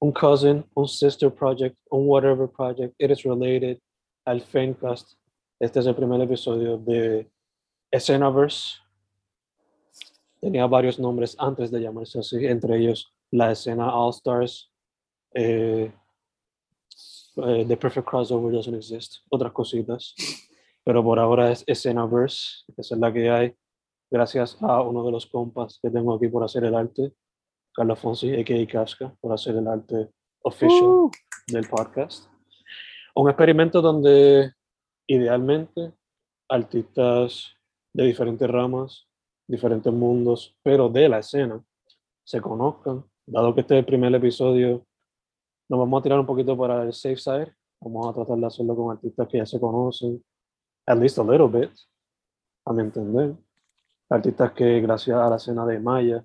un cousin, un sister project, un whatever project. It is related al Fencast. Este es el primer episodio de Escenaverse. Tenía varios nombres antes de llamarse así, entre ellos la escena All Stars, eh, eh, The Perfect Crossover Doesn't Exist, otras cositas. Pero por ahora es Escenaverse, esa es la que hay. Gracias a uno de los compas que tengo aquí por hacer el arte, Carlos Fonsi, a.k.a. Casca, por hacer el arte official del podcast. Un experimento donde idealmente artistas de diferentes ramas, diferentes mundos, pero de la escena, se conozcan. Dado que este es el primer episodio, nos vamos a tirar un poquito para el safe side. Vamos a tratar de hacerlo con artistas que ya se conocen, at least a little bit, a mi entender. Artistas que gracias a la escena de Maya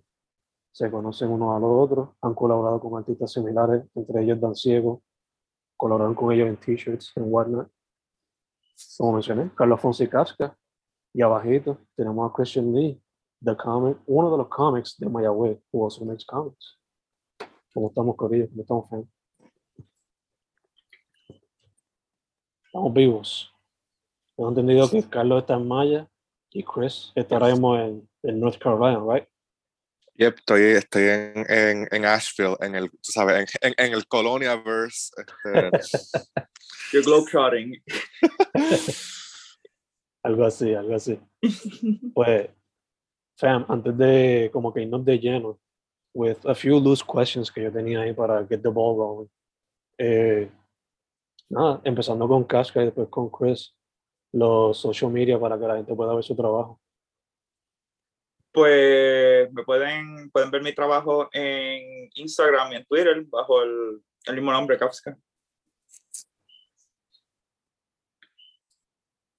se conocen unos a los otros, han colaborado con artistas similares, entre ellos Dan Ciego, colaboraron con ellos en t-shirts, en whatnot. Como mencioné, Carlos Fonsi Casca, y abajito tenemos a Christian Lee, the comic, uno de los cómics de Mayagüez, who also makes comics. Como estamos corridos, como estamos fan. Estamos vivos. Tengo entendido que Carlos está en Maya y Chris estaremos en, en North Carolina, right? Yep, estoy, estoy en, en, en Asheville, en el, tú sabes, en, en, en el Coloniaverse. Este, You're globetrotting. algo así, algo así. Pues, fam, antes de como que irnos de lleno, with a few loose questions que yo tenía ahí para get the ball rolling. Eh, nada, empezando con Casca y después con Chris, los social media para que la gente pueda ver su trabajo. Pues me pueden, pueden ver mi trabajo en Instagram y en Twitter bajo el, el mismo nombre, Kafka.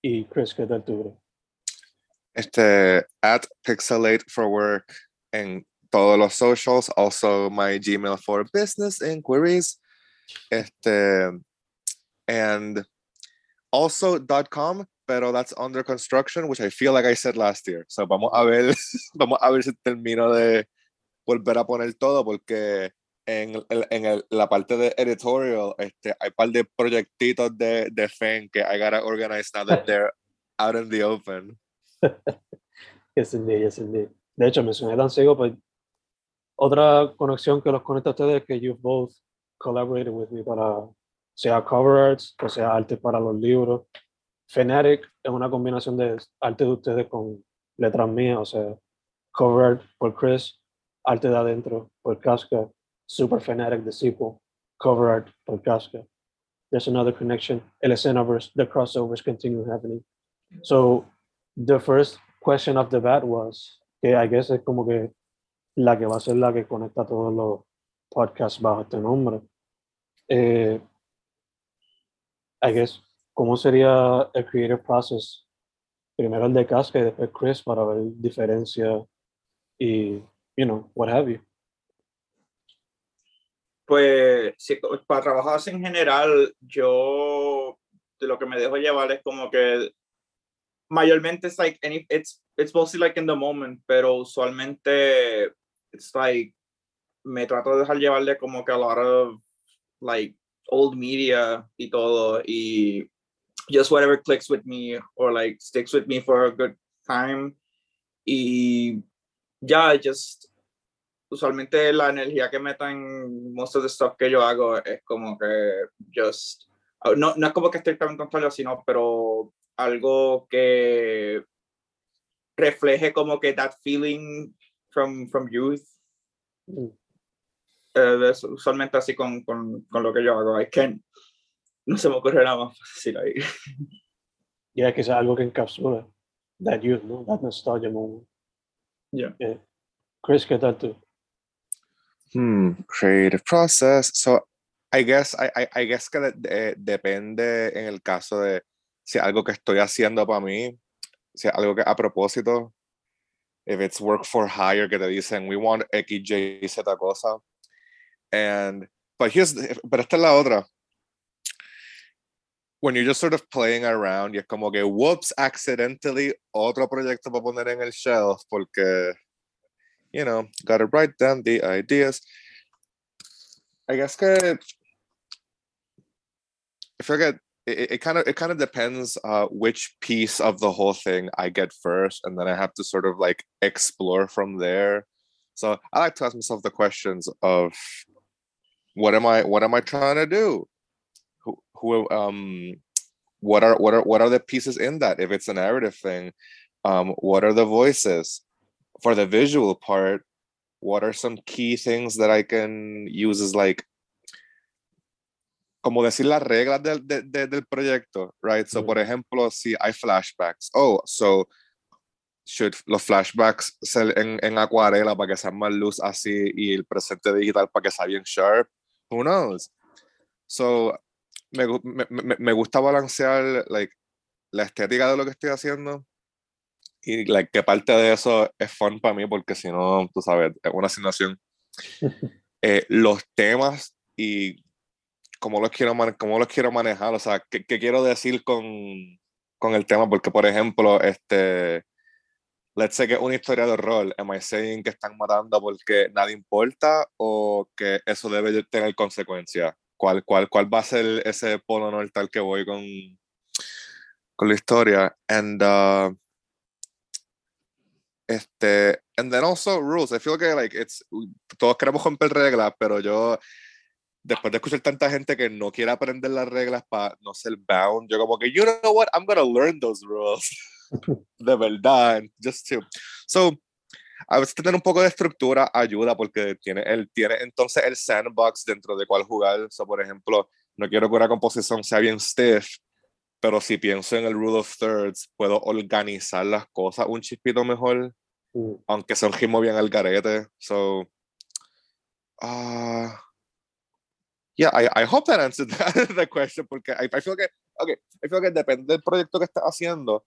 Y Chris, ¿qué tal tú, este, at Pixelate for Work en todos los socials, also my Gmail for business inquiries. Este, and also .com, pero that's under construction, which I feel like I said last year. So vamos a ver, vamos a ver si termino de volver a poner todo, porque en, el- en el- la parte de editorial este, hay un par de proyectitos de, de FEN que I gotta organize now that they're out in the open. Yes, indeed, yes, indeed. De hecho, mencioné Dan Ciego, pues otra conexión que los conecta a ustedes es que you've both collaborated with me para sea cover arts o sea arte para los libros. Fanatic es una combinación de arte de ustedes con letras mías, o sea, cover art por Chris, arte de adentro por Casca, Super Fanatic the sequel, cover art por Casca. There's another connection. El Escenaverse, the crossovers continue happening. So the first question of the bat was que I guess es como que la que va a ser la que conecta todos los podcasts bajo este nombre. Eh, I guess, ¿cómo sería el creative process? Primero el de Casca y después Chris para ver diferencia y, you know, what have you. Pues para trabajar en general, yo lo que me dejo llevar es como que mayormente es like any, it's it's mostly like in the moment, pero usualmente it's like me trato de dejar llevarle como que a lot of like old media y todo y just whatever clicks with me or like sticks with me for a good time y ya just usualmente la energía que meto en most of the stuff que yo hago es como que just no, no es como que estoy tan contrario sino pero algo que refleje como que that feeling from from youth Mm. Es usualmente así con, con, con, lo que yo hago. I can't, no se me ocurre nada más fácil ahí. Ya que es algo que encapsula that youth, ¿no? That nostalgia moment. Yeah. yeah. Chris, ¿qué tal tú? Hmm, creative process. So, I guess, I, I, I guess que de, de, depende en el caso de si algo que estoy haciendo para mí, si algo que a propósito, if it's work for hire que te dicen we want X, Y, Z cosa. And but here's but esta es la otra. When you're just sort of playing around y es como que whoops accidentally otro proyecto para poner en el shelf porque you know, gotta write down the ideas. I guess que I forget it, it kind of it kind of depends uh, which piece of the whole thing I get first, and then I have to sort of like explore from there. So I like to ask myself the questions of what am I what am I trying to do? Who, who um what are what are what are the pieces in that? If it's a narrative thing, um, what are the voices? For the visual part, what are some key things that I can use as like como decir las reglas del, de, de, del proyecto, right? So, mm. por ejemplo, si hay flashbacks, oh, so should los flashbacks ser en, en acuarela para que sea más luz así y el presente digital para que sea bien sharp? Who knows? So, me, me, me gusta balancear like, la estética de lo que estoy haciendo y like, que parte de eso es fun para mí porque si no, tú sabes, es una asignación. eh, los temas y cómo los quiero, cómo los quiero manejar, o sea, qué, qué quiero decir con, con, el tema, porque por ejemplo, este, let's say que es una historia de horror, am I saying que están matando porque nada importa o que eso debe tener consecuencias? ¿Cuál, cuál, cuál va a ser ese polo norte al que voy con, con la historia? And, uh, este, and then also rules. I feel que like it's, todos queremos romper reglas, pero yo después de escuchar tanta gente que no quiere aprender las reglas para no ser bound, yo como que, you know what, I'm gonna learn those rules. de verdad, just to. So, a veces tener un poco de estructura ayuda porque tiene, él tiene entonces el sandbox dentro de cuál jugar. So, por ejemplo, no quiero que una composición sea bien stiff, pero si pienso en el rule of thirds, puedo organizar las cosas un chispito mejor, mm. aunque sea un ritmo bien al garete. So. Uh, yeah, I, I hope that answered that, the question porque I, I, feel que, okay, I feel que depende del proyecto que estás haciendo,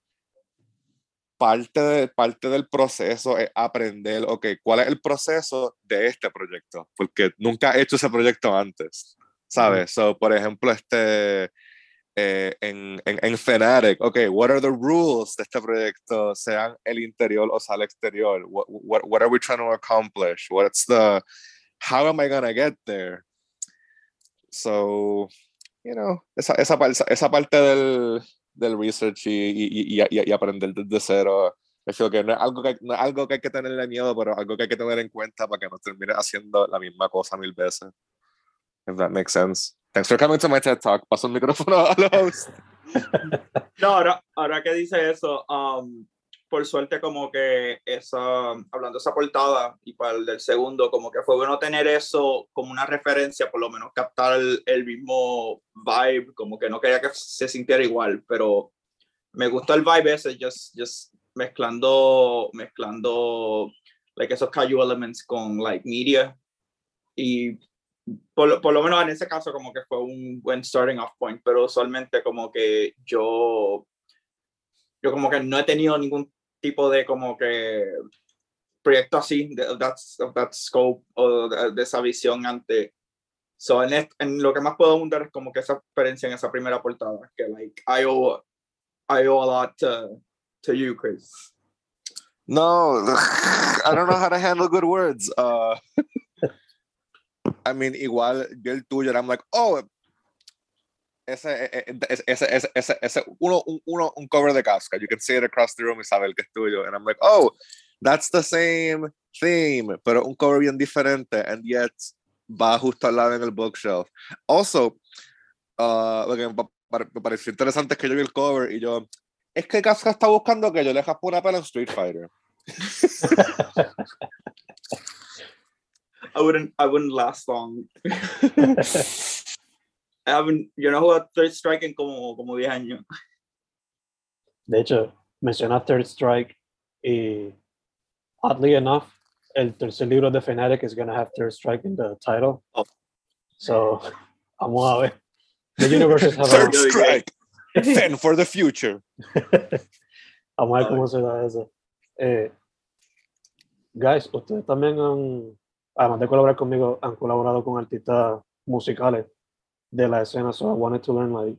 parte, de, parte del proceso es aprender, ok, ¿cuál es el proceso de este proyecto? Porque nunca he hecho ese proyecto antes, ¿sabes? So, por ejemplo, este, eh, en, en, en Fnatic, ok, what are the rules de este proyecto, sean el interior o sea el exterior? What, what, what are we trying to accomplish? What's the, how am I gonna get there? So, you know, esa, esa, esa parte del, del research y, y, y, y, aprender desde cero, creo que no es, algo que, no es algo que hay que tenerle miedo, pero algo que hay que tener en cuenta para que no termine haciendo la misma cosa mil veces. If that makes sense. Thanks for coming to my TED Talk. Paso el micrófono a los no, ahora, ahora que dice eso, um, por suerte como que esa, hablando de esa portada y para el del segundo, como que fue bueno tener eso como una referencia, por lo menos captar el, mismo vibe, como que no quería que se sintiera igual, pero me gustó el vibe ese, just, just mezclando, mezclando like esos casual elements con like media. Y por, por, lo menos en ese caso como que fue un buen starting off point, pero usualmente como que yo yo como que no he tenido ningún tipo de como que proyecto así, de that, of that scope o de, de, esa visión antes. So, en, en lo que más puedo abundar es como que esa experiencia en esa primera portada, que like, I owe, I owe a lot to, to you, Chris. No, I don't know how to handle good words. Uh, I mean, igual yo el tuyo, and I'm like, oh, ese, e- e- ese, ese, ese, ese, uno, un- uno, un cover de casca. You can see it across the room y sabe el que es tuyo. And I'm like, oh, that's the same theme, pero un cover bien diferente, and yet va justo al lado en el bookshelf. Also, uh, lo que me pareció interesante es que yo vi el cover y yo, es que Casca está buscando que yo le jaspe una pela en Street Fighter. I wouldn't, I wouldn't last long. I haven't, yo no juego a Third Strike en como, como 10 años. De hecho, menciona Third Strike y oddly enough, el tercer libro de Fnatic is gonna have Third Strike in the title. Oh. So, vamos a ver. The universes have Third a, strike. Fen for the future. Vamos a ver cómo se da eso. Eh, guys, ustedes también han, además de colaborar conmigo, han colaborado con artistas musicales de la escena. So I wanted to learn like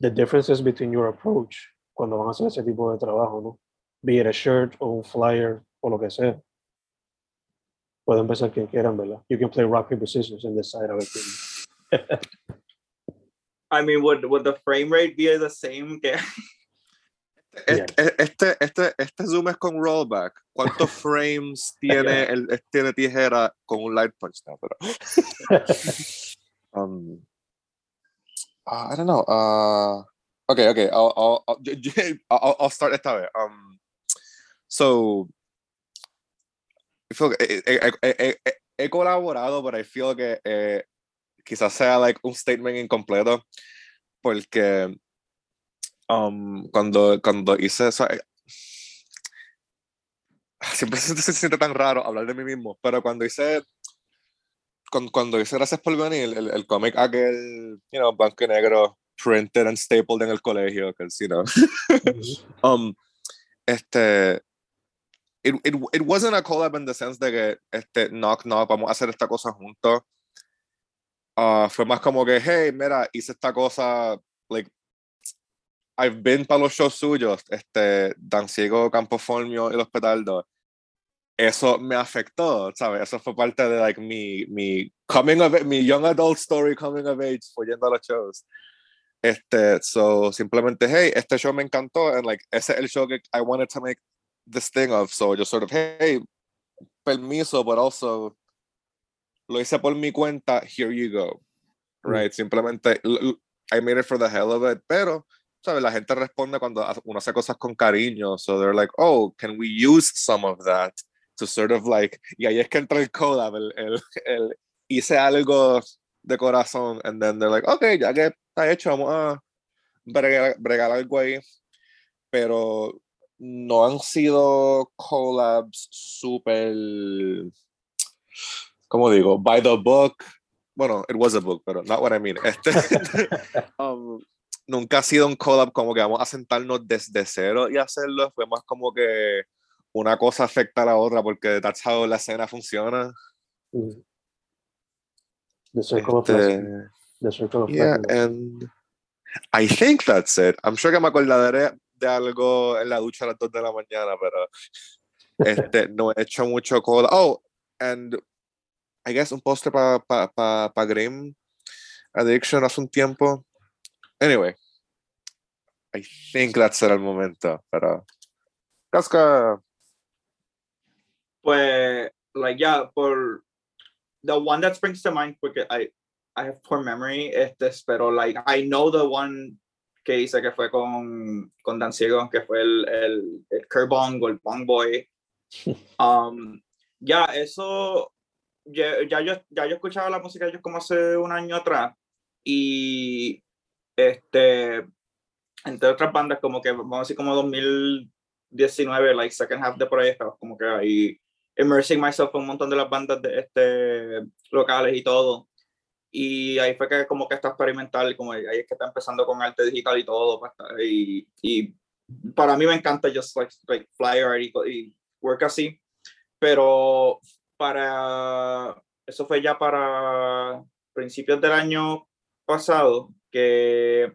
the differences between your approach cuando van a hacer ese tipo de trabajo, ¿no? Be it a shirt o un flyer o lo que sea. Pueden empezar quien quieran, ¿verdad? You can play rock, paper, scissors and decide a ver quién. I mean, would, would the frame rate be the same? Que, Este, este, este, este zoom es con rollback. ¿Cuántos frames tiene, el, tiene tijera con un light punch? No, pero, um, uh, I don't know. Uh, okay, okay. I'll, I'll, I'll, I'll, I'll start esta vez. Um, so, I feel he, he- he- he- colaborado, pero I feel que eh, quizás sea like un statement incompleto, porque um, cuando, cuando hice eso, eh, siempre se siente tan raro hablar de mí mismo, pero cuando hice, cuando, cuando hice Gracias por venir, el, el cómic aquel, you know, blanco y negro, printed and stapled en el colegio, que you know, um, este, it, it, it wasn't a collab in the sense de que, este, knock, knock, vamos a hacer esta cosa juntos. Ah, fue más como que, hey, mira, hice esta cosa, like, I've been para los shows suyos, este, Dan Ciego, Campo Formio y Los Petardos. Eso me afectó, ¿sabes? Eso fue parte de, like, mi, mi coming of, mi young adult story coming of age, fue yendo a los shows. Este, so, simplemente, hey, este show me encantó, and, like, ese es el show que I wanted to make this thing of, so, just sort of, hey, permiso, but also, lo hice por mi cuenta, here you go. Right? Simplemente, l- l- I made it for the hell of it, pero, ¿sabes? La gente responde cuando uno hace cosas con cariño, so they're like, oh, can we use some of that to sort of like, y ahí es que entra el collab, el, el, el hice algo de corazón, and then they're like, okay, ya que está hecho, vamos a bregar, bregar algo ahí, pero no han sido collabs súper, ¿cómo digo? By the book. Bueno, it was a book, pero not what I mean. Este, um, nunca ha sido un collab como que vamos a sentarnos desde cero y hacerlo. Fue más como que una cosa afecta a la otra porque that's how la escena funciona. Mm. The circle of Este, blessing. The circle of yeah, blessing. and I think that's it. I'm sure que me acordaré de algo en la ducha a las 2 de la mañana, pero este, no he hecho mucho collab. Oh, and I guess un poster para pa, pa, pa Grim Addiction hace un tiempo. Anyway, I think that's it al momento, pero Casca, pues, like, yeah, por the one that springs to mind, porque I, I have poor memory, este, pero, like, I know the one que hice que fue con, con Dan Ciego, que fue el, el, el Kerbong o el Bong Boy. Um, ya, eso, ya, ya, yo, ya yo escuchaba la música ellos como hace un año atrás y, este, entre otras bandas, como que, vamos a decir, como 2019, like, second half de estaba como que ahí immersing myself en un montón de las bandas de este, locales y todo. Y ahí fue que como que está experimental, como ahí es que está empezando con arte digital y todo. pues, Y, y para mí me encanta just like, like fly art y, y work así. Pero para eso fue ya para principios del año pasado, que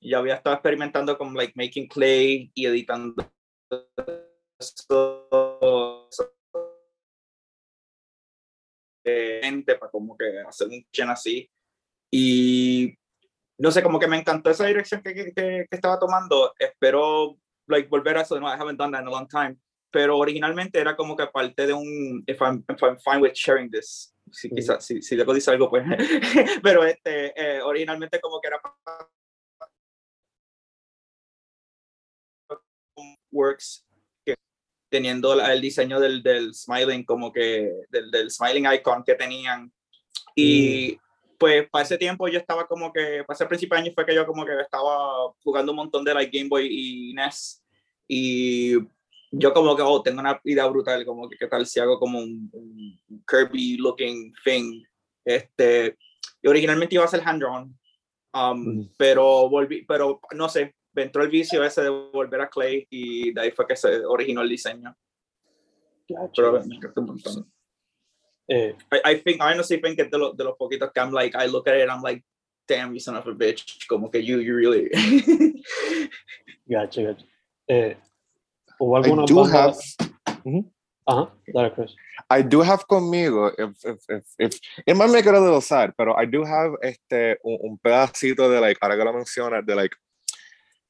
ya había estado experimentando con like making clay y editando gente para como que hacer un chen así. Y no sé como que me encantó esa dirección que, que, que estaba tomando. Espero like volver a eso no I haven't done that in a long time. Pero originalmente era como que parte de un if I'm, if I'm fine with sharing this. Si, quizás, si, si luego dice algo pues. Pero este eh, originalmente como que era works teniendo el diseño del, del smiling como que del, del smiling icon que tenían. Y pues para ese tiempo yo estaba como que para ese principio de año fue que yo como que estaba jugando un montón de like Game Boy y NES y yo como que oh, tengo una idea brutal como que qué tal si hago como un, un Kirby looking thing este y originalmente iba a ser hand drawn um, mm. pero volví pero no sé entró el vicio ese de volver a Clay y de ahí fue que se originó el diseño. Gotcha. Pero me encantó un montón. Eh, I, I think, I honestly think que de, lo, de los poquitos que I'm like, I look at it I'm like, damn, you son of a bitch. Como que you, you really. gotcha, gotcha. Eh, ¿Hubo I alguna do banda- have Ajá, dale, Chris. I do have conmigo, if, if, if, if, it might make it a little sad, pero I do have este, un, un pedacito de, like, ahora que lo mencionas, de, like,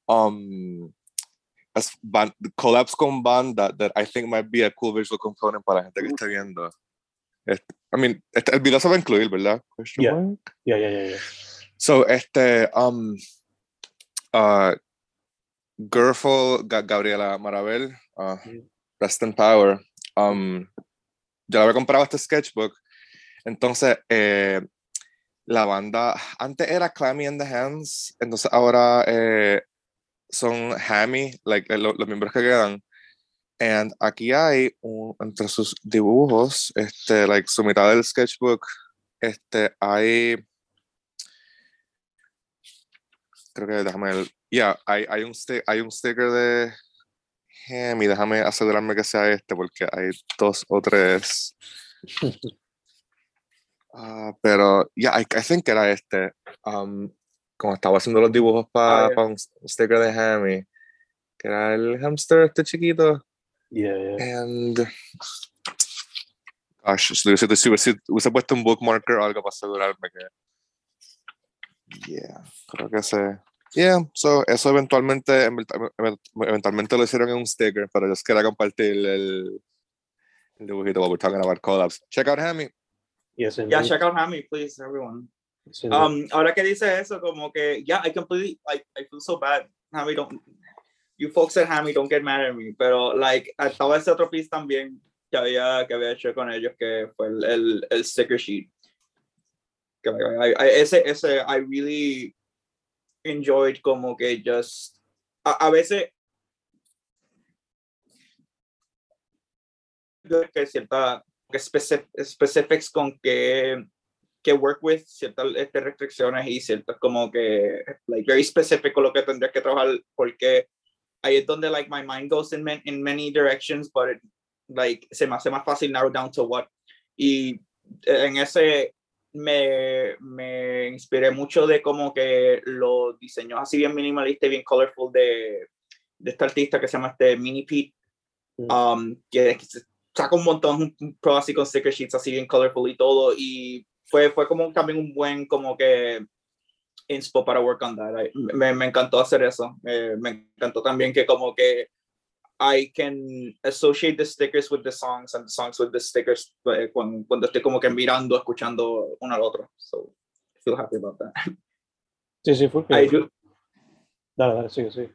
um, as band, collabs con banda that I think might be a cool visual component para la gente que esté viendo. Este, I mean, este, el video se va a incluir, ¿verdad? Question Yeah. mark? Ya, ya, ya, ya. So, este, um, uh, Girlful, Ga- Gabriela Marabel, uh, Yeah. Rest in Power, um, yo le había comprado este sketchbook, entonces, eh, la banda, antes era Clammy and the Hands, entonces ahora eh, son Hammy, like, eh, lo- los miembros que quedan, and aquí hay, un- entre sus dibujos, este, like, su mitad del sketchbook, este, hay creo que déjame el, ya hay, hay un hay un sticker de Hemi déjame asegurarme que sea este porque hay dos o tres. Ah, pero ya I, I think era este. Um, como estaba haciendo los dibujos para Ah, ya. un, s- un sticker de Hemi que era el hamster este chiquito Yeah, yeah. and gosh si hubiese, si hubiese, hubiese puesto un bookmarker o algo para asegurarme que yeah creo que se yeah so eso eventualmente event- event- eventualmente lo hicieron en un sticker pero yo es quería compartir el el dibujito while we're talking about collabs check out Hammy Yes, Yeah, indeed. check out Hammy, please, everyone. Um, ahora que dice eso, como que, yeah, I completely, like, I feel so bad. Hammy, don't, you folks at Hammy don't get mad at me, pero, like, estaba ese otro piece también que había, que había hecho con ellos, que fue el, el, el sticker sheet. Que, I, I, ese, ese, I really enjoyed como que just, a, a veces, que cierta, que specif- specifics con que que work with ciertas este, restricciones y ciertas como que like very specific con lo que tendrías que trabajar porque ahí es donde like my mind goes in, man- in many directions but it, like se me hace más fácil narrow down to what y en ese me, me inspiré mucho de como que los diseños así bien minimalistas y bien colorful de, de este artista que se llama este Mini Pete Mm. um, que, saca un montón un, un pro así con sticker sheets así bien colorful y todo y fue, fue como también un buen como que inspo para work on that. I- me, me encantó hacer eso. Eh, me encantó también que como que I can associate the stickers with the songs and the songs with the stickers eh, cuando, cuando estoy como que mirando, escuchando uno al otro. So I feel happy about that. Sí, sí, fue I do, Dale, dale, sigue, sigue.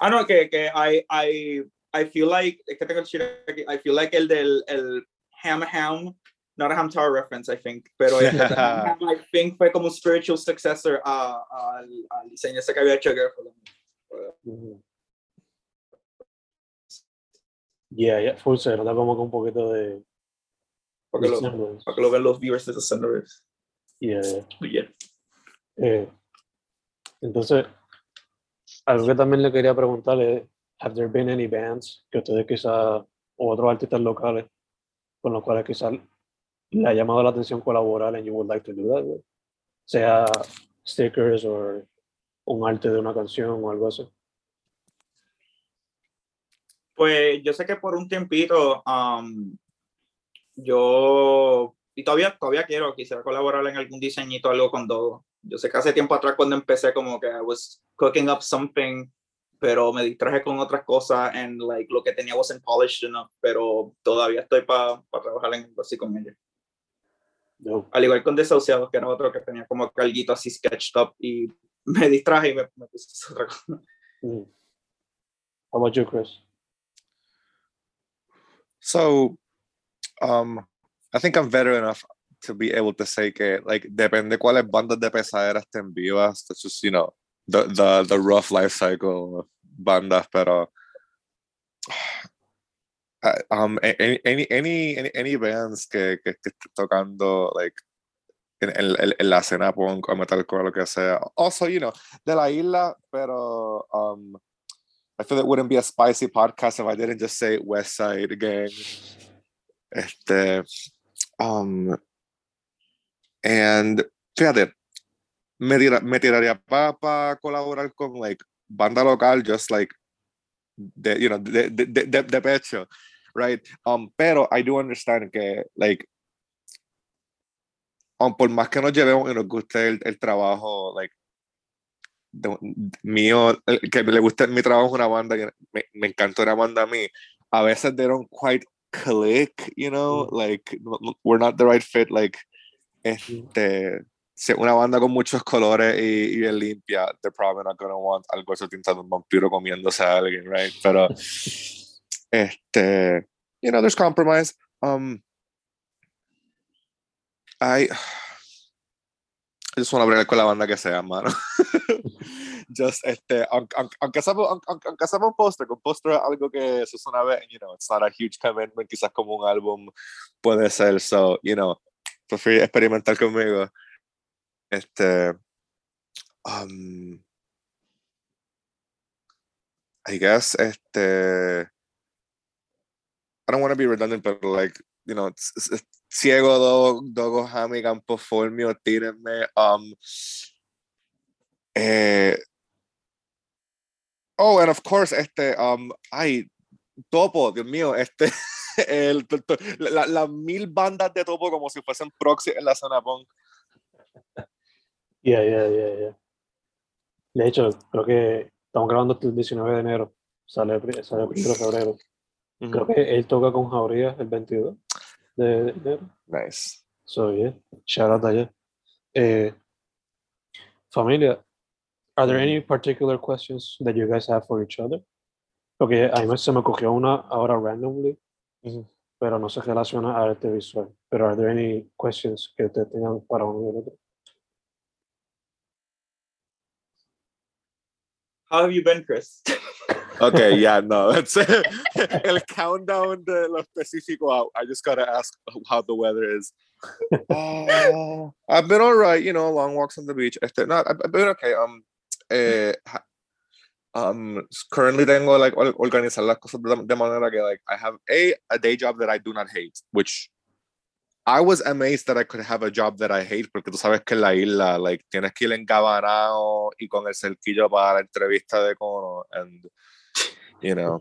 Ah, no, que, que I, I, I feel like, es que tengo el aquí, I feel like el del el Ham Ham, not a Ham Tower reference, I think, pero Ham, I think fue como un spiritual successor a, a- al, al diseño ese que había hecho Girlfriend. Ujú. Yeah, yeah, full se nota como que un poquito de. Para que, lo, para que lo vean los viewers de Senders. Yeah, yeah. Yeah. Eh, entonces, algo que también le quería preguntar es, have there been any bands que ustedes quizás, o otros artistas locales, con los cuales quizás le ha llamado la atención colaborar and you would like to do that? Sea stickers o un arte de una canción o algo así. Pues yo sé que por un tiempito um, yo, y todavía, todavía quiero, quisiera colaborar en algún diseñito, algo con Dogo. Yo sé que hace tiempo atrás cuando empecé como que I was cooking up something, pero me distraje con otras cosas and like lo que tenía wasn't polished enough, pero todavía estoy para trabajar en algo así con ella. No. Al igual con Desahuciados, que era otro que tenía como calguito así sketched up y me distraje y me, me puse otra cosa. Mm. How about you, Chris? So, um, I think I'm better enough to be able to say que, like, depende cuáles bandas de pesaderas te envías. That's just, you know, the, the, the rough life cycle of bandas, pero um, any, any, any, any, bands que, que, que tocando, like, en, en, en- la escena punk o metalcore lo que sea. Also, you know, de la isla, pero um, I feel it wouldn't be a spicy podcast if I didn't just say West Side Gang. Este, um, and fíjate, me, tira- me tiraría para colaborar con like banda local, just like de, you know, de, de, de- de pecho, right? Um, pero I do understand que like um, por más que nos llevemos y nos guste el, el trabajo, like de- mío, que le guste mi trabajo una banda, que me, me encantó una banda a mí, a veces they don't quite click, you know, like no- no- we're not the right fit, like este, si una banda con muchos colores y, y bien limpia, they're probably not gonna want algo eso tintado un vampiro comiéndose a alguien, right? Pero este, you know, there's compromise. Um, I I just want to bregar con la banda que sea, mano. Just, este, aunque, aunque, aunque aunque, un póster, un póster es algo que se suena vez, you know, it's not a huge commitment, quizás como un álbum puede ser, so, you know, prefiero experimentar conmigo. Este, um, I guess, este, I don't want to be redundant, but like, you know, Ciego, Dogo, Dogo, Hammy, Campo, Formio, tírenme. Um, eh, oh, and of course, este, um, ay, Topo, Dios mío, este, el, to- la- las mil bandas de Topo como si fuesen proxy en la zona punk. Yeah, yeah, yeah, yeah. De hecho, creo que estamos grabando el 19 de enero. Sale, sale el 1 de febrero. Creo que él toca con Jauría el 22 de enero. Nice. So, yeah, shout out allá. Eh, familia, are there any particular questions that you guys have for each other? Porque a mí se me cogió una ahora randomly, Ujú. pero no se relaciona a arte visual. Pero are there any questions que ustedes tengan para uno y el otro? How have you been, Chris? Okay, yeah, no, that's el countdown de lo específico. I- I just gotta ask how the weather is. Uh, I've been all right, you know, long walks on the beach. Este, no, I've been okay. Um, eh, um, currently tengo like or- organizar las cosas de manera que like I have a a day job that I do not hate, which I was amazed that I could have a job that I hate, porque tú sabes que en la isla, like, tienes que ir engabanado y con el cerquillo para la entrevista de cono, and, you know,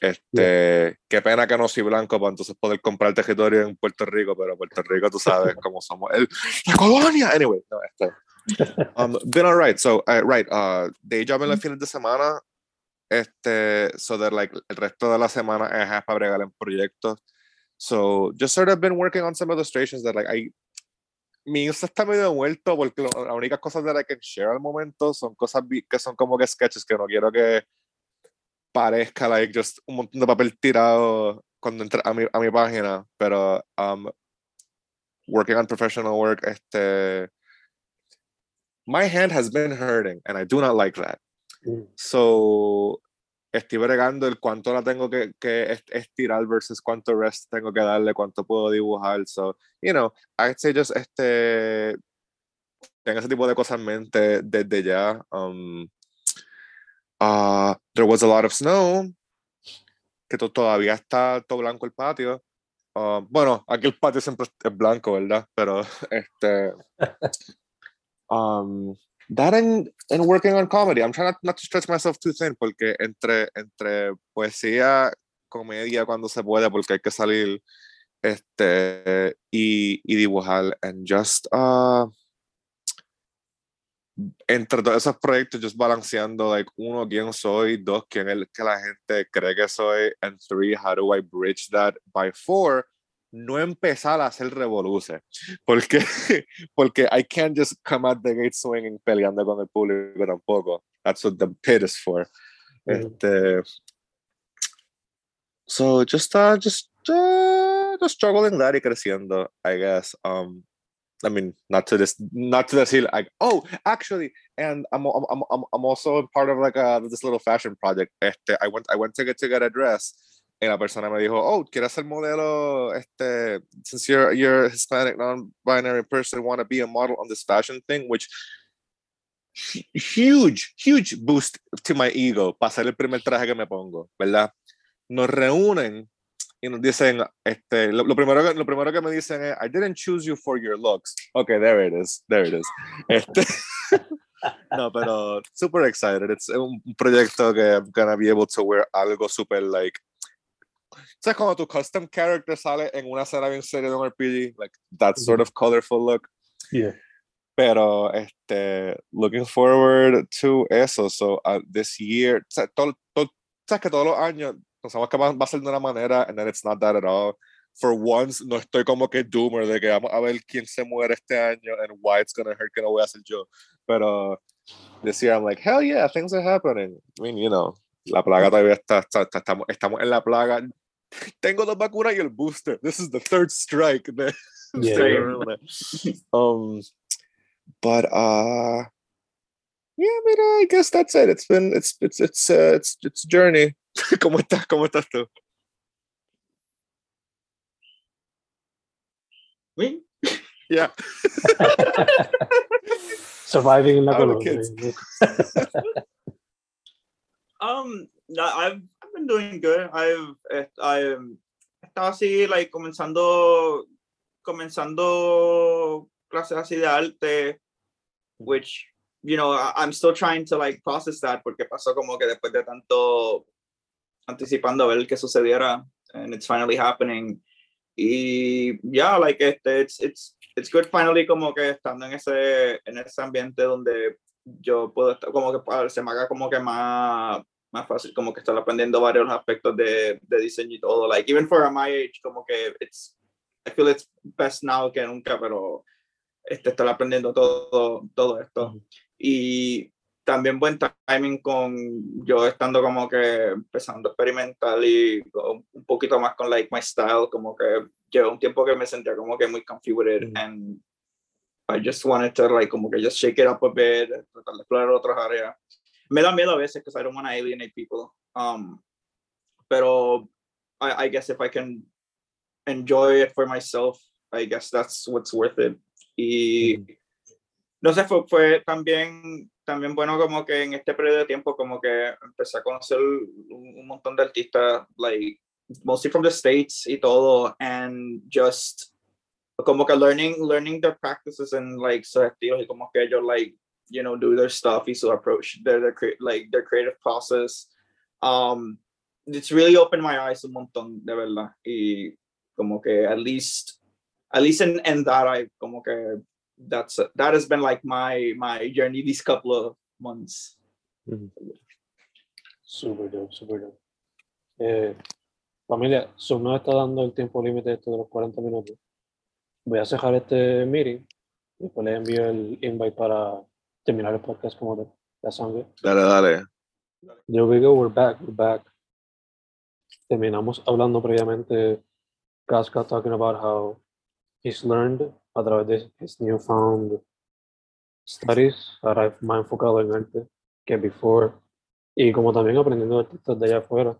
este, qué pena que no soy blanco para entonces poder comprar territorio en Puerto Rico, pero Puerto Rico tú sabes cómo somos, el, la colonia, anyway, no, este, um, been alright, so, uh, right, uh, day job en los fines de semana, este, so that, like, el resto de la semana es para bregar en proyectos, So just sort of been working on some illustrations that like I mi Insta está medio muerto porque las únicas cosas that I can share al momento son cosas que son como que sketches que no quiero que parezca like just un montón de papel tirado cuando entra a mi, a mi página pero um working on professional work este my hand has been hurting and I do not like that Mm. so estoy bregando el cuánto la tengo que, que est- estirar versus cuánto rest tengo que darle, cuánto puedo dibujar. So, you know, I'd say just este, tenga ese tipo de cosas en mente desde ya. Um, uh, there was a lot of snow, que to- todavía está todo blanco el patio. Um, bueno, aquí el patio siempre es blanco, ¿verdad? Pero este. um, that and, and working on comedy. I'm trying not, not to stretch myself too thin porque entre, entre poesía, comedia cuando se puede, porque hay que salir este, y, y dibujar. And just. Uh, entre todos esos proyectos, just balanceando, like, uno, quién soy, dos, quién es que la gente cree que soy, and three, how do I bridge that by four, no empezar a hacer revoluce, porque, porque I can't just come out the gate swinging, peleando con el público tampoco, that's what the pit is for. Mhm. Este, so, just, uh, just, uh, just struggling that y creciendo, I guess, um, I mean, not to this, not to decir like, oh, actually, and I'm, I'm, I'm, I'm- also part of like a, this little fashion project. Este, I went, I went to get to get a dress, y la persona me dijo, oh, ¿quieres ser modelo? Este, since you're you're a Hispanic, non-binary person, want to be a model on this fashion thing, which huge, huge boost to my ego hacer el primer traje que me pongo, ¿verdad? Nos reúnen y nos dicen, este, lo, lo primero que, lo primero que me dicen es, I didn't choose you for your looks. Okay, there it is, there it is. Este, no, pero super excited. It's un proyecto que I'm gonna be able to wear algo super like, ¿sabes cuando tu custom character sale en una escena bien seria de un RPG? Like that sort of colorful look. Yeah. Pero este, looking forward to eso. So uh, this year, todo, todo- sabes que todos los años pensamos que va, va a ser de una manera, and then it's not that at all. For once, no estoy como que doomer de que vamos a ver quién se muere este año and why it's gonna hurt que no voy a ser yo. Pero this year I'm like, hell yeah, things are happening. I mean, you know, la plaga todavía está, está- está- estamos, estamos en la plaga. Tengo dos vacunas y el booster. This is the third strike. de- Yeah. um, but uh, yeah, mira, I guess that's it. It's been it's it's it's uh, it's it's journey. ¿Cómo estás? ¿Cómo estás tú? Me? Yeah. Surviving in la How the colonia. kids? Um, no, I've, I've been doing good. I've, eh, I'm, estaba así, like, comenzando, comenzando clases así de arte, which, you know, I'm still trying to, like, process that, porque pasó como que después de tanto anticipando a ver qué sucediera, and it's finally happening. Y, yeah, like, este, it's, it's, it's good finally como que estando en ese, en ese ambiente donde yo puedo estar como que se me haga como que más, más fácil como que estar aprendiendo varios aspectos de, de diseño y todo. Like, even for my age, como que it's, I feel it's best now que nunca, pero este, estar aprendiendo todo, todo esto. Ujú. Y también buen timing con yo estando como que empezando a experimentar y un poquito más con like my style, como que llevo un tiempo que me sentía como que muy it Ujú. and I just wanted to like como que just shake it up a bit, tratar de explorar otras áreas. Me da miedo a veces because I don't want to alienate people. Um, pero I, I guess if I can enjoy it for myself, I guess that's what's worth it. Y no sé, fue, fue también, también bueno como que en este periodo de tiempo como que empecé a conocer un, un montón de artistas, like, mostly from the States y todo, and just como que learning, learning their practices and like sus estilos y como que ellos like, you know, do their stuff y su approach, their, their, like, their creative process. Um, it's really opened my eyes un montón, de verdad. Y como que at least, at least in, in that, I como que that's that has been like my my journey these couple of months. Super dope, super dope. Eh, familia, Zoom nos está dando el tiempo límite esto de los 40 minutos. Voy a cerrar este meeting y después les envío el invite para terminar el podcast como de la sangre. Dale, dale. There we go, we're back, we're back. Terminamos hablando previamente, Casca talking about how he's learned a través de his newfound studies, ahora más enfocado en arte que before, y como también aprendiendo artistas de allá afuera.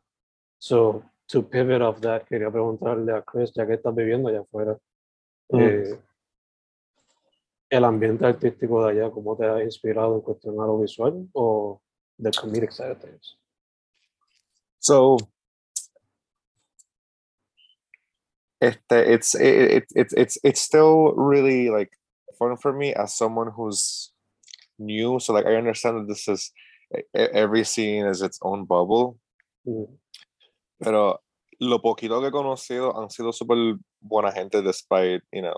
So, to pivot off that, quería preguntarle a Chris, ya que estás viviendo allá afuera, Mm. eh, el ambiente artístico de allá, ¿cómo te ha inspirado en cuestión audiovisual o the comedic side of things? So, este, it's it, it, it, it's it's still really like fun for me as someone who's new. So like I understand that this is every scene is its own bubble, Mm. pero lo poquito que he conocido han sido super buena gente despite, you know,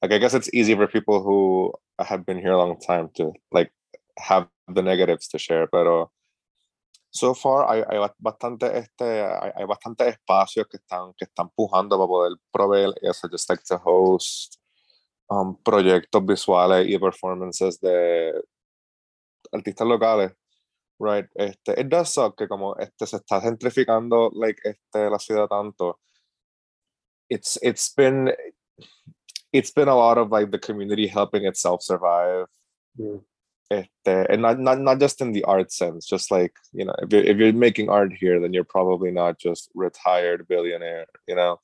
like I guess it's easy for people who have been here a long time to like have the negatives to share, pero so far hay, hay ba- bastante este hay, hay bastante espacios que están que están pujando para poder proveer eso, just like to host um, proyectos visuales y performances de artistas locales. Right, este, it does suck que como este se está gentrificando like este la ciudad tanto. It's it's been it's been a lot of like the community helping itself survive. Mm. Este, and not, not not just in the art sense, just like you know, if you're if you're making art here, then you're probably not just retired billionaire, you know.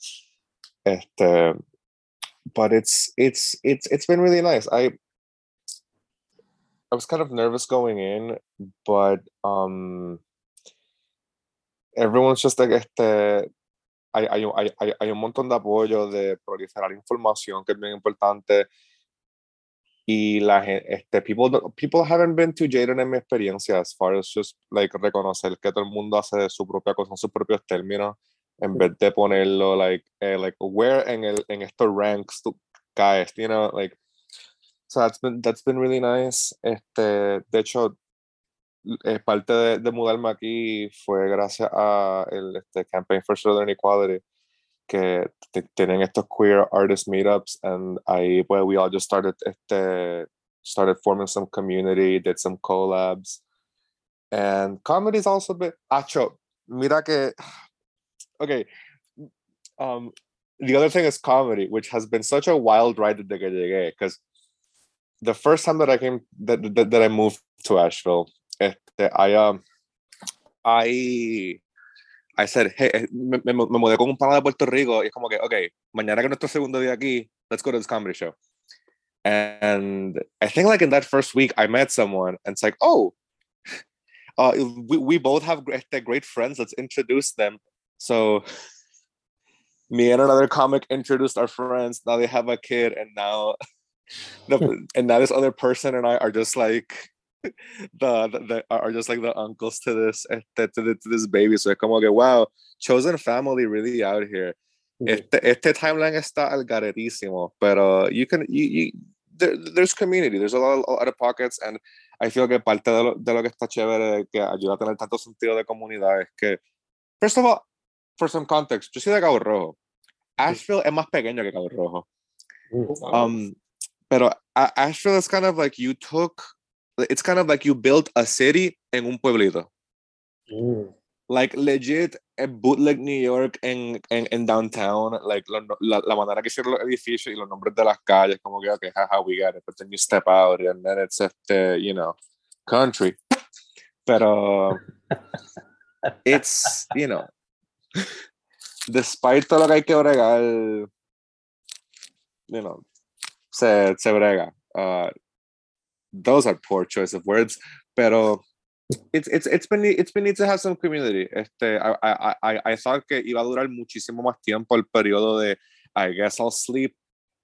Este, but it's it's it's it's been really nice. I I was kind of nervous going in, but um everyone's just like este hay, hay, hay, hay, un montón de apoyo de proliferar información que es bien importante y la gente este people people haven't been too jaded en mi experiencia as far as just like reconocer que todo el mundo hace de su propia cosa en sus propios términos en vez de ponerlo like eh, like where en el en estos ranks tú caes you know like so that's been that's been really nice este de hecho eh, parte de, de mudarme aquí fue gracias a el este, Campaign for Southern Equality que tienen estos queer artist meetups and ahí pues we all just started este started forming some community did some collabs. And comedy is also a bit acho mira que okay um the other thing is comedy which has been such a wild ride desde que llegué because the first time that I came that, that, that I moved to Asheville este, I um I I said, hey, eh, me, me, me mudé con un pana de Puerto Rico y es como que, ok, mañana que nuestro segundo día aquí, let's go to this comedy show. And I think like in that first week, I met someone and it's like, oh, uh, we, we both have great, great friends. Let's introduce them. So me and another comic introduced our friends. Now they have a kid and now, and now this other person and I are just like, the, the, the are just like the uncles to this este, to, to this baby. So es como que wow, chosen family really out here. Mm. Este, este timeline está algaretísimo, pero you can you, you there, there's community, there's a lot, a lot of pockets, and I feel que parte de lo, de lo que está chévere que ayuda a tener tanto sentido de comunidad es que, first of all, for some context, yo soy de Cabo Rojo. Asheville es más pequeño que Cabo Rojo. Mm. Um, pero Asheville is kind of like you took, it's kind of like you built a city en un pueblito. Mm. Like legit, a bootleg New York en, en, en downtown, like lo- la, la manera que hicieron los edificios y los nombres de las calles, como que, okay, haha, we got it, but then you step out and then it's este, you know, country. Pero it's, you know, despite todo lo que hay que bregar, you know, se, se brega. Uh, those are poor choice of words, pero it's it's it's been it's been to have some community. Este, I, I, I, I thought que iba a durar muchísimo más tiempo el periodo de I guess I'll sleep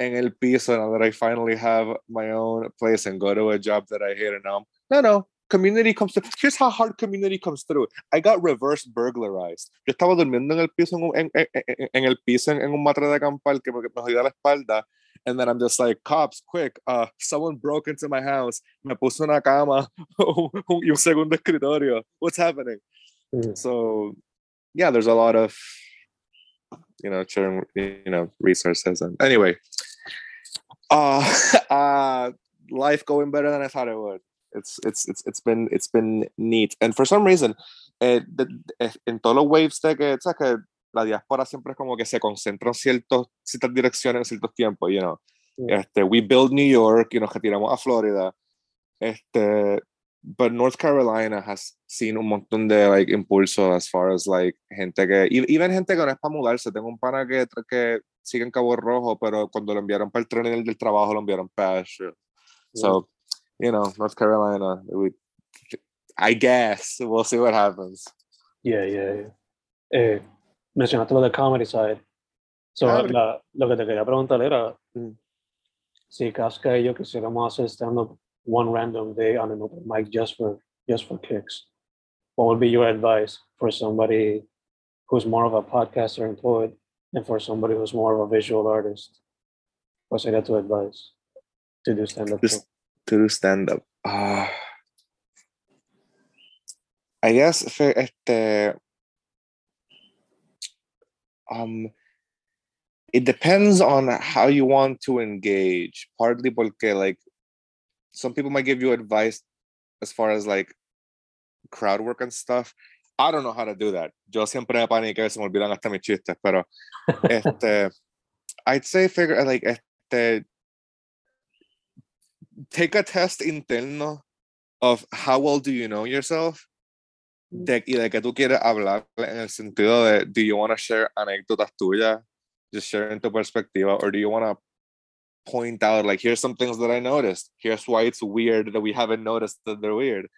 en el piso now that I finally have my own place and go to a job that I hate and now no no community comes through. Here's how hard community comes through. I got reverse burglarized. Yo estaba durmiendo en el piso en, en, en, en- el piso en, un matre de acampar que me, me jodía la espalda. And then I'm just like, cops, quick, uh, someone broke into my house. Me puso una cama y un segundo escritorio. What's happening? Mm. So, yeah, there's a lot of, you know, sharing, you know, resources. And anyway, uh, uh, life going better than I thought it would. It's it's it's it's been it's been neat. And for some reason, eh, de- de- en waves de it's like que la diáspora siempre es como que se concentra en ciertos, ciertas direcciones en ciertos tiempos, you know. Este, we build New York y nos retiramos a Florida. Este, but North Carolina has seen un montón de like impulso as far as like gente que even gente que no es para mudarse tengo un pana que, que sigue en Cabo Rojo pero cuando lo enviaron para el tren del, del trabajo lo enviaron para Asheville. so you know North Carolina we, I guess we'll see what happens Yeah, yeah, yeah. Eh, mencionaste lo de comedy side. So, Abre. la- lo que te quería preguntar era Mm. si Casca y yo quisiéramos hacer stand-up one random day on an open mic just for just for kicks. What would be your advice for somebody who's more of a podcaster employed and for somebody who's more of a visual artist? ¿Cuál sería tu advice to do stand-up? Just- to do stand up. Ah. I guess este um it depends on how you want to engage. Partly porque like some people might give you advice as far as like crowd work and stuff. I don't know how to do that. Yo siempre me paniqué, se me olvidan hasta mis chistes, pero este I'd say figure like este take a test interno of how well do you know yourself de, y de que tú quieres hablar en el sentido de do you want to share anécdotas tuyas just sharing tu perspectiva or do you want to point out like here's some things that I noticed. Here's why it's weird that we haven't noticed that they're weird.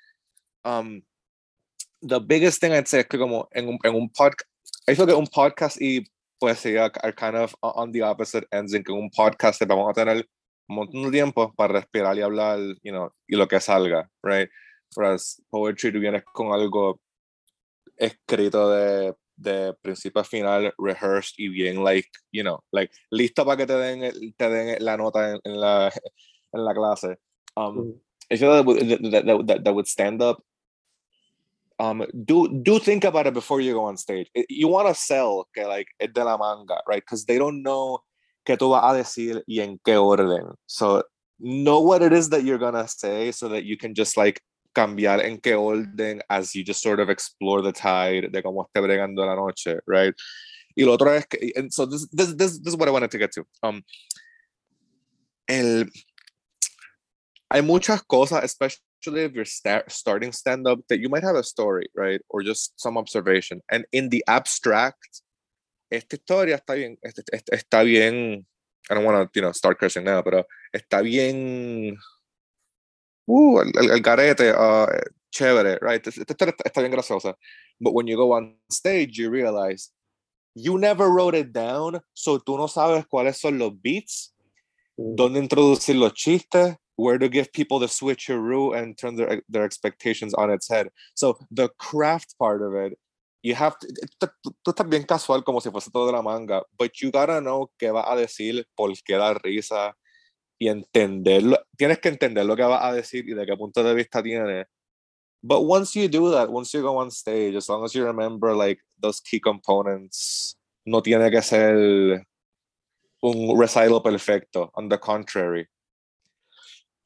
Um the biggest thing I'd say es que como en un, en un podcast I feel que un podcast y poesía are kind of on the opposite ends en que un podcast vamos a tener un montón de tiempo para respirar y hablar, you know, y lo que salga, right? Whereas poetry tú vienes con algo escrito de, de principio a final, rehearsed y bien, like, you know, like, listo para que te den, te den la nota en, en la, en la clase. Um, Mm. I feel that, would- that, that, that, would stand up. Um, do do think about it before you go on stage. It- You want to sell que like es de la manga, right? Because they don't know qué tú vas a decir y en qué orden. So know what it is that you're gonna say so that you can just like cambiar en qué orden as you just sort of explore the tide de cómo esté bregando la noche, right? Y lo otro es que, and so this, this, this, this is what I wanted to get to. Um, el, hay muchas cosas, especially if you're sta- starting stand up, that you might have a story, right? Or just some observation. And in the abstract, esta historia está bien, está bien, I don't want to, you know, start cursing now, pero está bien, uh, el, el- el garete, uh, chévere, right? Esta historia está, bien graciosa. But when you go on stage, you realize you never wrote it down, so tú no sabes cuáles son los beats, Mm. dónde introducir los chistes, where to give people the switcheroo and turn their, their expectations on its head. So the craft part of it, you have to, tú tú estás bien casual como si fuese todo de la manga, but you gotta know qué va a decir, por qué da risa y entenderlo. Tienes que entender lo que va a decir y de qué punto de vista tiene. But once you do that, once you go on stage, as long as you remember like those key components, no tiene que ser un recital perfecto. On the contrary,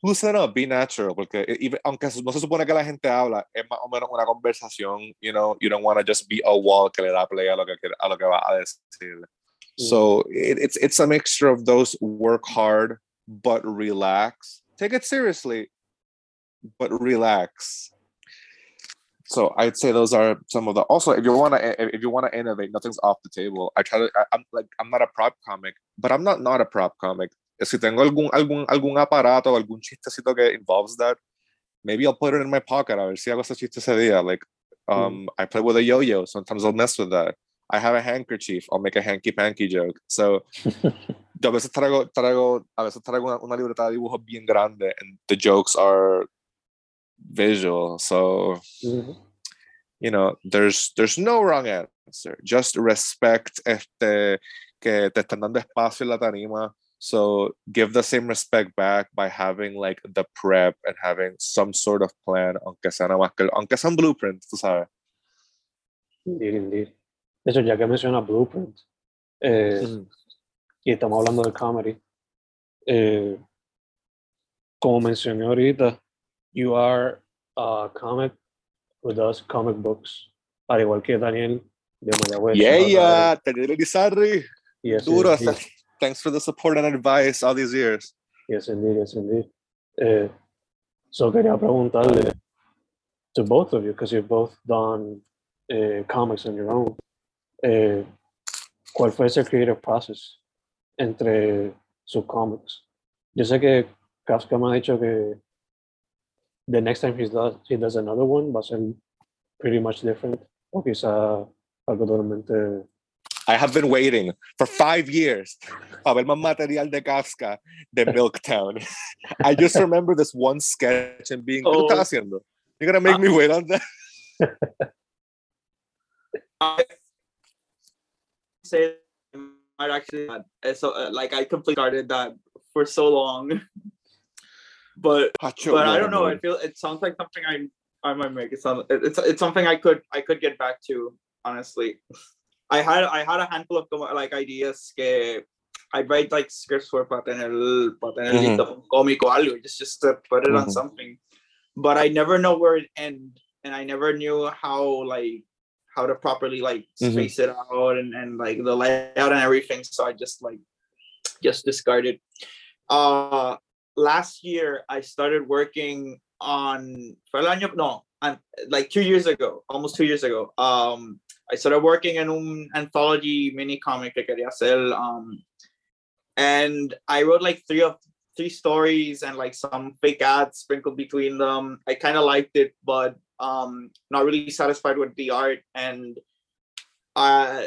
loosen up, be natural, porque e- even- aunque no se supone que la gente habla, es más o menos una conversación, you know, you don't want to just be a wall que le da play a lo que, a lo que va a decir. So it, it's it's a mixture of those work hard but relax. Take it seriously, but relax. So I'd say those are some of the. Also, if you want to, if you want to innovate, nothing's off the table. I try to. I, I'm like I'm not a prop comic, but I'm not not a prop comic. Si tengo algún algún algún aparato, algún chistecito que involves that, maybe I'll put it in my pocket. A ver si hago ese chiste ese día. Like, um, I play with a yo-yo. Sometimes I'll mess with that. I have a handkerchief. I'll make a hanky panky joke. So yo a veces traigo, traigo, a veces traigo una, una libreta de dibujos bien grande, and the jokes are visual. So Mhm. you know, there's there's no wrong answer. Just respect este que te están dando espacio en la tarima. So give the same respect back by having like the prep and having some sort of plan, aunque sea nada más que, aunque sea un blueprint, tú sabes. Indeed, indeed. De hecho, ya que menciona Blueprint, eh, y estamos hablando de comedy, eh, como mencioné ahorita, you are a comic who does comic books, al igual que Daniel de Mayagüez. Yeah, Daniel Elizarri. Yes, Duro. Thanks for the support and advice all these years. Yes, indeed, yes, indeed. Eh, so quería preguntarle to both of you, because you've both done eh, comics on your own, eh, ¿cuál fue ese creative process entre sus comics? Yo sé que Kafka me ha dicho que the next time he does, he does another one va a ser pretty much different, o quizá algo totalmente I have been waiting for five years a ver más material de Kafka de Milktown. I just remember this one sketch and being, ¿qué tú estás Oh. haciendo? You're gonna make me wait on that? I say I actually had uh, so uh, like I completely started that for so long, but Hacho, but I don't know. man. I feel it sounds like something I I might make. It sound it- it's it's something I could I could get back to honestly. I had I had a handful of like ideas que I write like scripts for para tener para tener Mhm. listo un cómico algo just just to put it on Mhm. something, but I never know where it end and I never knew how like how to properly like Mhm. space it out and, and like the layout and everything. So I just like just discarded. Uh last year I started working on fue el año- no and like two years ago, almost two years ago. Um I started working in an anthology mini comic que quería hacer. Um and I wrote like three of three stories and like some fake ads sprinkled between them. I kind of liked it, but um not really satisfied with the art and uh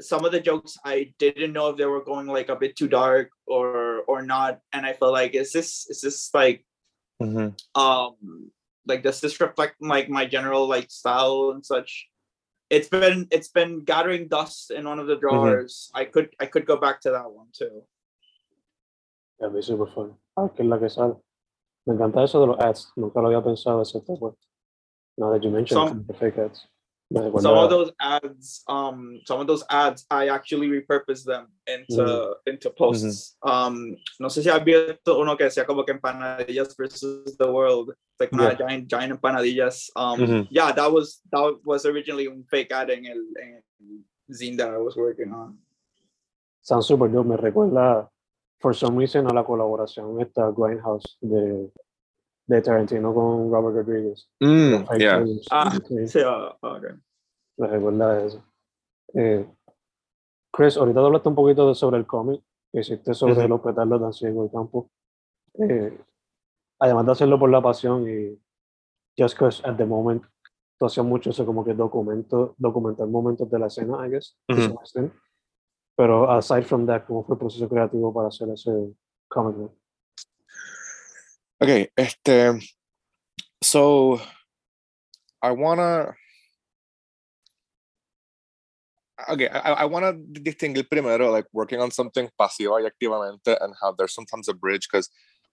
some of the jokes I didn't know if they were going like a bit too dark or or not and I felt like is this is this like Mhm. um like does this reflect like my general like style and such it's been it's been gathering dust in one of the drawers i could i could go back to that one too A mí super fun. Ah, que es la que sale. Me encanta eso de los ads. Nunca lo había pensado excepto pues. Now that you mentioned Some- the fake ads. Me some of those ads um some of those ads i actually repurpose them into into posts um no sé si has visto uno que decía como que empanadillas versus the world It's like Yeah. giant giant empanadillas um Mhm. yeah that was that was originally un fake ad en el, en el zine that i was working on Sounds super dope. Me recuerda, for some reason, a la colaboración esta Grindhouse de, de Tarantino con Robert Rodriguez. Mm, yeah. Ah, Sí, sí, ah, okay. me recuerda eso. Eh, Chris, ahorita hablaste un poquito de- sobre el cómic que hiciste sobre Ujú. los petardos de Anciano en el campo. Eh, además de hacerlo por la pasión y just because at the moment tú hacías mucho eso como que documento, documentar momentos de la escena, I guess, some extent. Pero aside from that, ¿cómo fue el proceso creativo para hacer ese comic book? Okay, este. So, I wanna. Okay, I, I wanna distinguir primero, like working on something pasiva y activamente, and how there's sometimes a bridge, because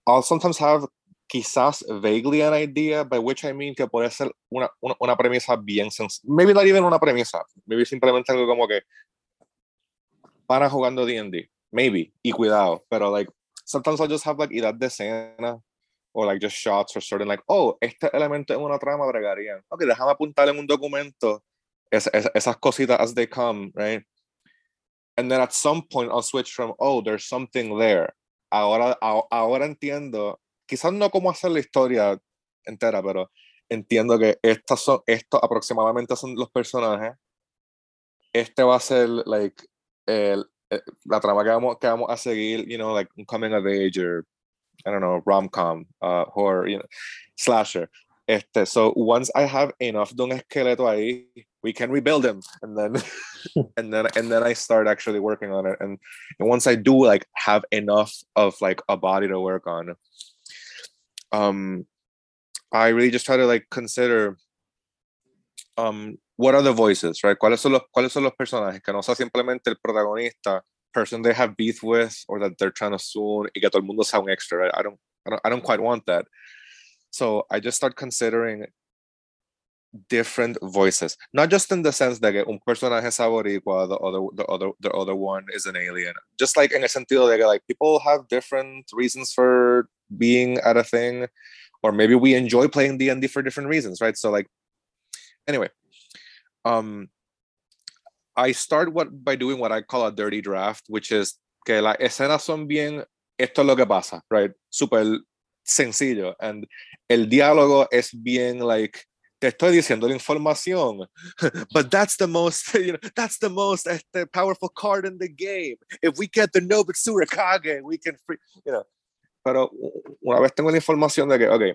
I'll sometimes have quizás vaguely an idea, by which I mean que puede ser una, una, premisa bien sencilla. Maybe not even una premisa, maybe simplemente algo como que para jugando D&D, maybe, y cuidado, pero like, sometimes I'll just have like ideas de escena, or like just shots or certain like, oh, este elemento en una trama bregarían. Ok, déjame apuntar en un documento es, es, esas cositas as they come, right? And then at some point I'll switch from, oh, there's something there. Ahora, ahora entiendo, quizás no cómo hacer la historia entera, pero entiendo que estas son, estos aproximadamente son los personajes. Este va a ser, like, el, eh, la trama que vamos, que vamos a seguir, you know, like un coming of age or I don't know, rom-com, uh, horror, you know, slasher. Este, so once I have enough de un esqueleto ahí, we can rebuild him, and then, and then, and then I start actually working on it. And, and once I do like have enough of like a body to work on, um, I really just try to like consider, um, what are the voices, right? ¿Cuáles son los, cuáles son los personajes? Que no sea simplemente el protagonista, person they have beef with or that they're trying to sue y que todo el mundo sea un extra, right? I don't, I don't, I don't quite want that. So I just start considering different voices, not just in the sense that un personaje es boricua, the other, the other, the other one is an alien. Just like in a sentido de que like people have different reasons for being at a thing, or maybe we enjoy playing D and D for different reasons, right? So like, anyway, um, I start what by doing what I call a dirty draft, which is que las escenas son bien, esto es lo que pasa, right? Super sencillo. And el diálogo es bien like, te estoy diciendo la información, but that's the most, you know, that's the most este, powerful card in the game. If we get the Nobitsu Kage, we can free, you know. Pero una vez tengo la información de que, okay,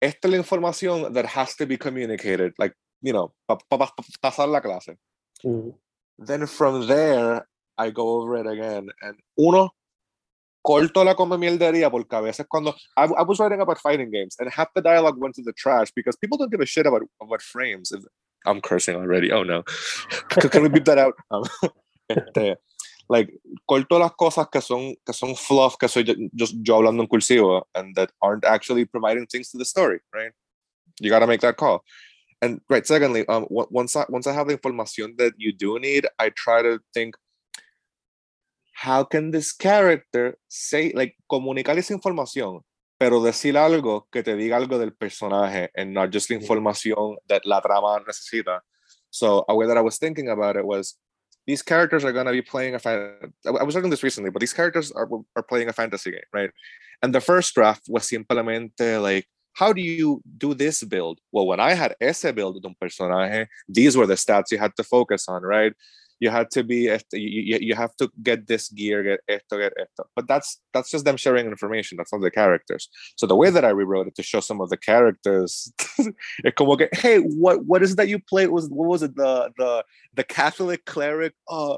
esta es la información that has to be communicated, like, you know, para pa, pa, pasar la clase. Mm, then from there I go over it again. And uno, corto la come mierdería porque a veces cuando I, I was writing about fighting games and half the dialogue went to the trash because people don't give a shit about about frames. I'm cursing already. Oh no, can we beep that out? Um, este, like corto las cosas que son que son fluff que soy just yo hablando en cursivo and that aren't actually providing things to the story, right? You got to make that call. And right, secondly, um, once I once I have the information that you do need, I try to think how can this character say like comunicar esa información pero decir algo que te diga algo del personaje and not just la información that la trama necesita. So a way that I was thinking about it was these characters are going to be playing a fan- I was reading this recently, but these characters are, are playing a fantasy game, right? And the first draft was simplemente like, how do you do this build? Well, when I had ese build de un personaje, these were the stats you had to focus on, right? you had to be you, you have to get this gear get esto get esto. But that's that's just them sharing information that's not the characters. So the way that i rewrote it to show some of the characters it como que, hey what what is that you played? Was what was it? The the the catholic cleric uh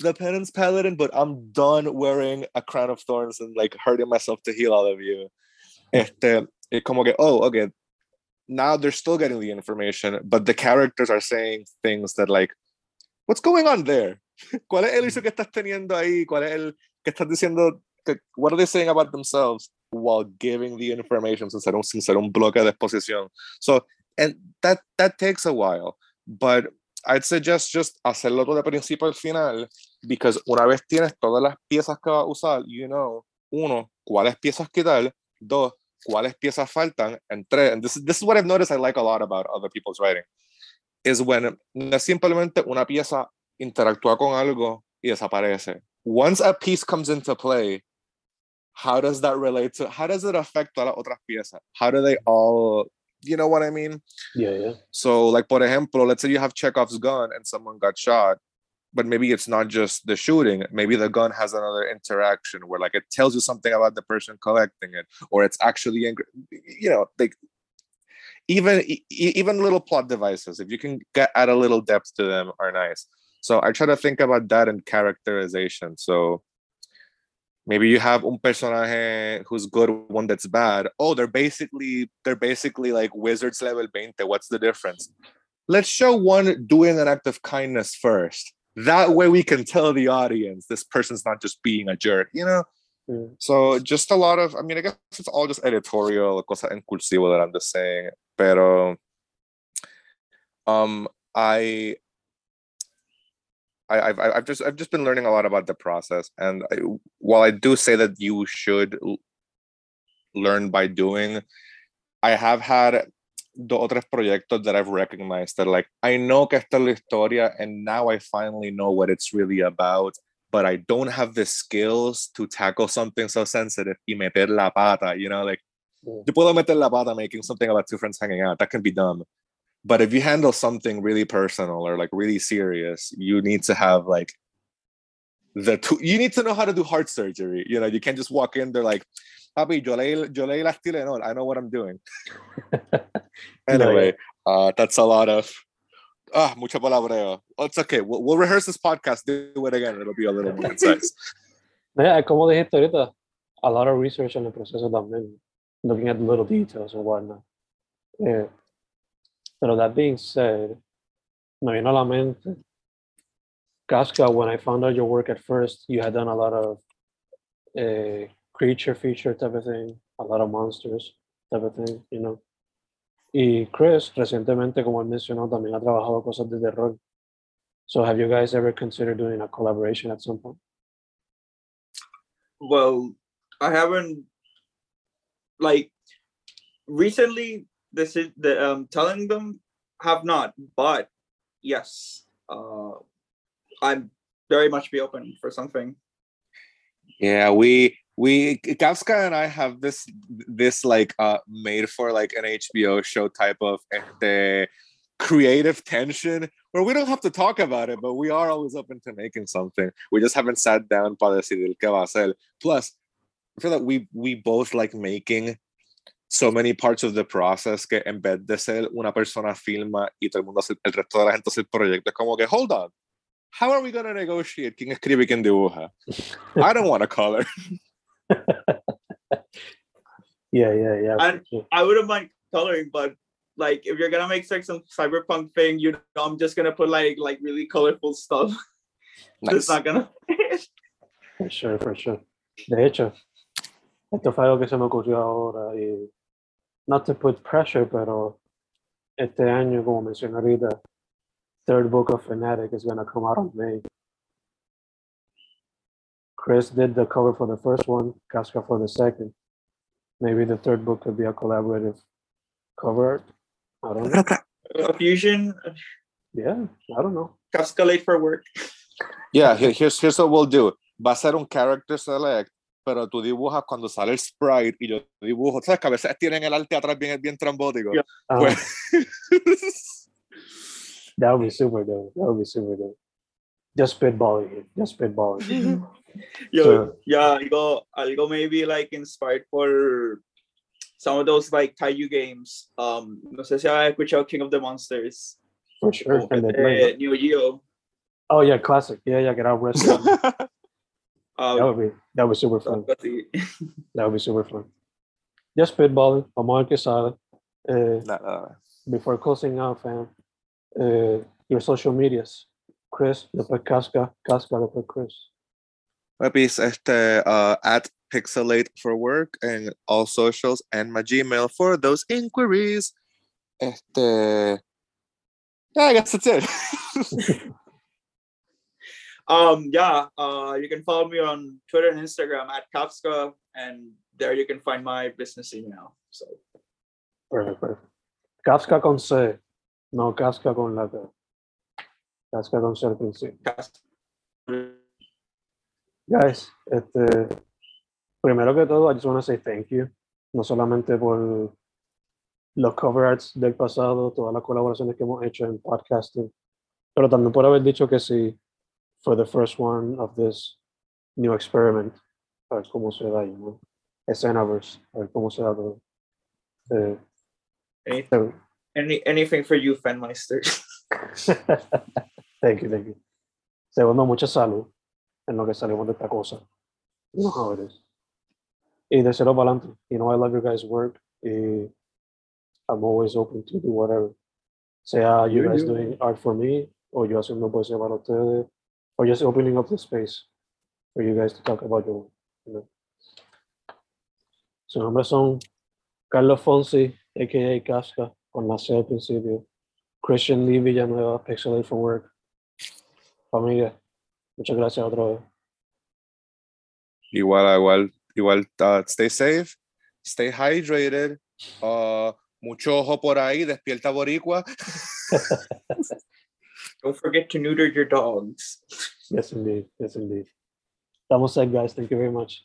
the penance paladin but i'm done wearing a crown of thorns and like hurting myself to heal all of you. Este it como que, oh okay now they're still getting the information but the characters are saying things that like what's going on there? ¿Cuál es el issue que estás teniendo ahí? ¿Cuál es el que estás diciendo? Que, what are they saying about themselves while giving the information sin ser un, sin ser un bloque de exposición? So, and that, that takes a while, but I'd suggest just hacerlo todo de principio al final, because una vez tienes todas las piezas que vas a usar, you know, uno, cuáles piezas quitar, dos, cuáles piezas faltan, and tres, and this, this is what I've noticed I like a lot about other people's writing is when no es simplemente una pieza interactúa con algo y desaparece. Once a piece comes into play, how does that relate to, how does it affect a las otras piezas? How do they all, you know what I mean? Yeah, yeah. So, like, por ejemplo, let's say you have Chekhov's gun and someone got shot, but maybe it's not just the shooting. Maybe the gun has another interaction where, like, it tells you something about the person collecting it, or it's actually, you know, like even even little plot devices if you can get add a little depth to them are nice. So i try to think about that in characterization. So maybe you have un personaje who's good one that's bad. Oh they're basically they're basically like wizards level 20 what's the difference? Let's show one doing an act of kindness first that way we can tell the audience this person's not just being a jerk you know Mm. So just a lot of, I mean, I guess it's all just editorial, cosa en cursivo that I'm just saying. Pero um, I, I, have I've just I've just been learning a lot about the process, and I, while I do say that you should learn by doing, I have had the otros proyectos that I've recognized that like I know que esta es la historia, and now I finally know what it's really about but I don't have the skills to tackle something so sensitive y meter la pata, you know, like mm. yo puedo meter la pata making something about two friends hanging out. That can be done. But if you handle something really personal or like really serious, you need to have like the two, you need to know how to do heart surgery. You know, you can't just walk in there like, Papi, yo leí, yo leí las Tylenol. I know what I'm doing. anyway, uh, that's a lot of ah, mucha palabreo. Oh, it's okay. We'll, we'll, rehearse this podcast, do it again. It'll be a little more concise. yeah, como dijiste ahorita, a lot of research en el proceso también, looking at little details and whatnot. Yeah. pero that being said, me vino a la mente, Casca, when I found out your work at first, you had done a lot of uh, creature feature type of thing, a lot of monsters type of thing, you know. Y Chris, recientemente, como él mencionó, también ha trabajado cosas de terror. So have you guys ever considered doing a collaboration at some point? Well, I haven't like recently this is the um telling them have not, but yes, uh I'm very much be open for something. Yeah, we we Kafka and I have this this like uh made for like an HBO show type of the creative tension where we don't have to talk about it, but we are always open to making something. We just haven't sat down para decidir qué va a hacer. Plus, I feel like we we both like making so many parts of the process que en vez de ser una persona filma y todo el mundo hace, el resto de la gente hace el proyecto es como que hold on how are we gonna negotiate quién escribe y quién dibuja? I don't want to color. Yeah, yeah, yeah. for And- sure. I wouldn't mind coloring, but like if you're gonna make like some cyberpunk thing, you know, I'm just gonna put like like really colorful stuff. Nice. It's not gonna. For sure, for sure. De hecho, esto fue algo que se me ocurrió ahora y not to put pressure, pero este año, como mencioné ahorita, third book of Fanatic is gonna come out in May. Chris did the cover for the first one, Casca for the second. Maybe the third book could be a collaborative cover art. I don't know. A fusion, Yeah, I don't know. cascade for work. Yeah, here- here's, here's what we'll do. Va a ser un character select, pero tú dibujas cuando sale el sprite y yo dibujo. ¿Sabes que a veces tienen el arte atrás bien, bien trambótico? Yeah. Um, Pues- that would be super dope. That would be super dope. Just spitballing here. Just spitballing. Yo, So- yeah, algo, go maybe like inspired for some of those like Taiyu games. Um, no sé si has escuchado King of the Monsters. For sure. o And they de play. Neo Geo. Oh yeah, classic. Yeah, yeah, get out wrestling. that Um, would be that would be super fun. That would be super fun. Just spitballing. Vamos a ver qué. Uh, No, no, no. before closing out, fam. Uh, your social medias. Chris, después Casca, Casca, después Chris. Puppies, este, uh, at Pixelate for work and all socials and my Gmail for those inquiries. Este, yeah, I guess that's it. Um, yeah, uh, you can follow me on Twitter and Instagram at Kafska, and there you can find my business email. So Perfect, perfect. Casca con C, no Casca con la K. Casca con C al principio. Kafka. Guys, este, primero que todo, I just want to say thank you. No solamente por los cover arts del pasado, todas las colaboraciones que hemos hecho en podcasting, pero también por haber dicho que sí for the first one of this new experiment. A ver cómo se da, know? Escenaverse, a ver cómo se da todo. Eh, Any, so- any anything for you, Fanmeister. thank you, thank you. Segundo, mucha salud en lo que salimos de esta cosa. You know how it is. Y tercero, para adelante. You know, I love your guys' work. Y I'm always open to do whatever. Sea you You guys do. doing art for me, o yo haciendo poesía para ustedes, or just opening up the space for you guys to talk about your work. You know? Sus nombres son Carlos Fonsi, a.k.a. Casca, con la C al principio. Christian Lee Villanueva, Pixelate for Work. Familia, muchas gracias otra vez. Igual, igual, igual, uh, stay safe, stay hydrated, uh, mucho ojo por ahí, despierta boricua. Don't forget to neuter your dogs. Yes, indeed. Yes, indeed. Estamos set, guys. Thank you very much.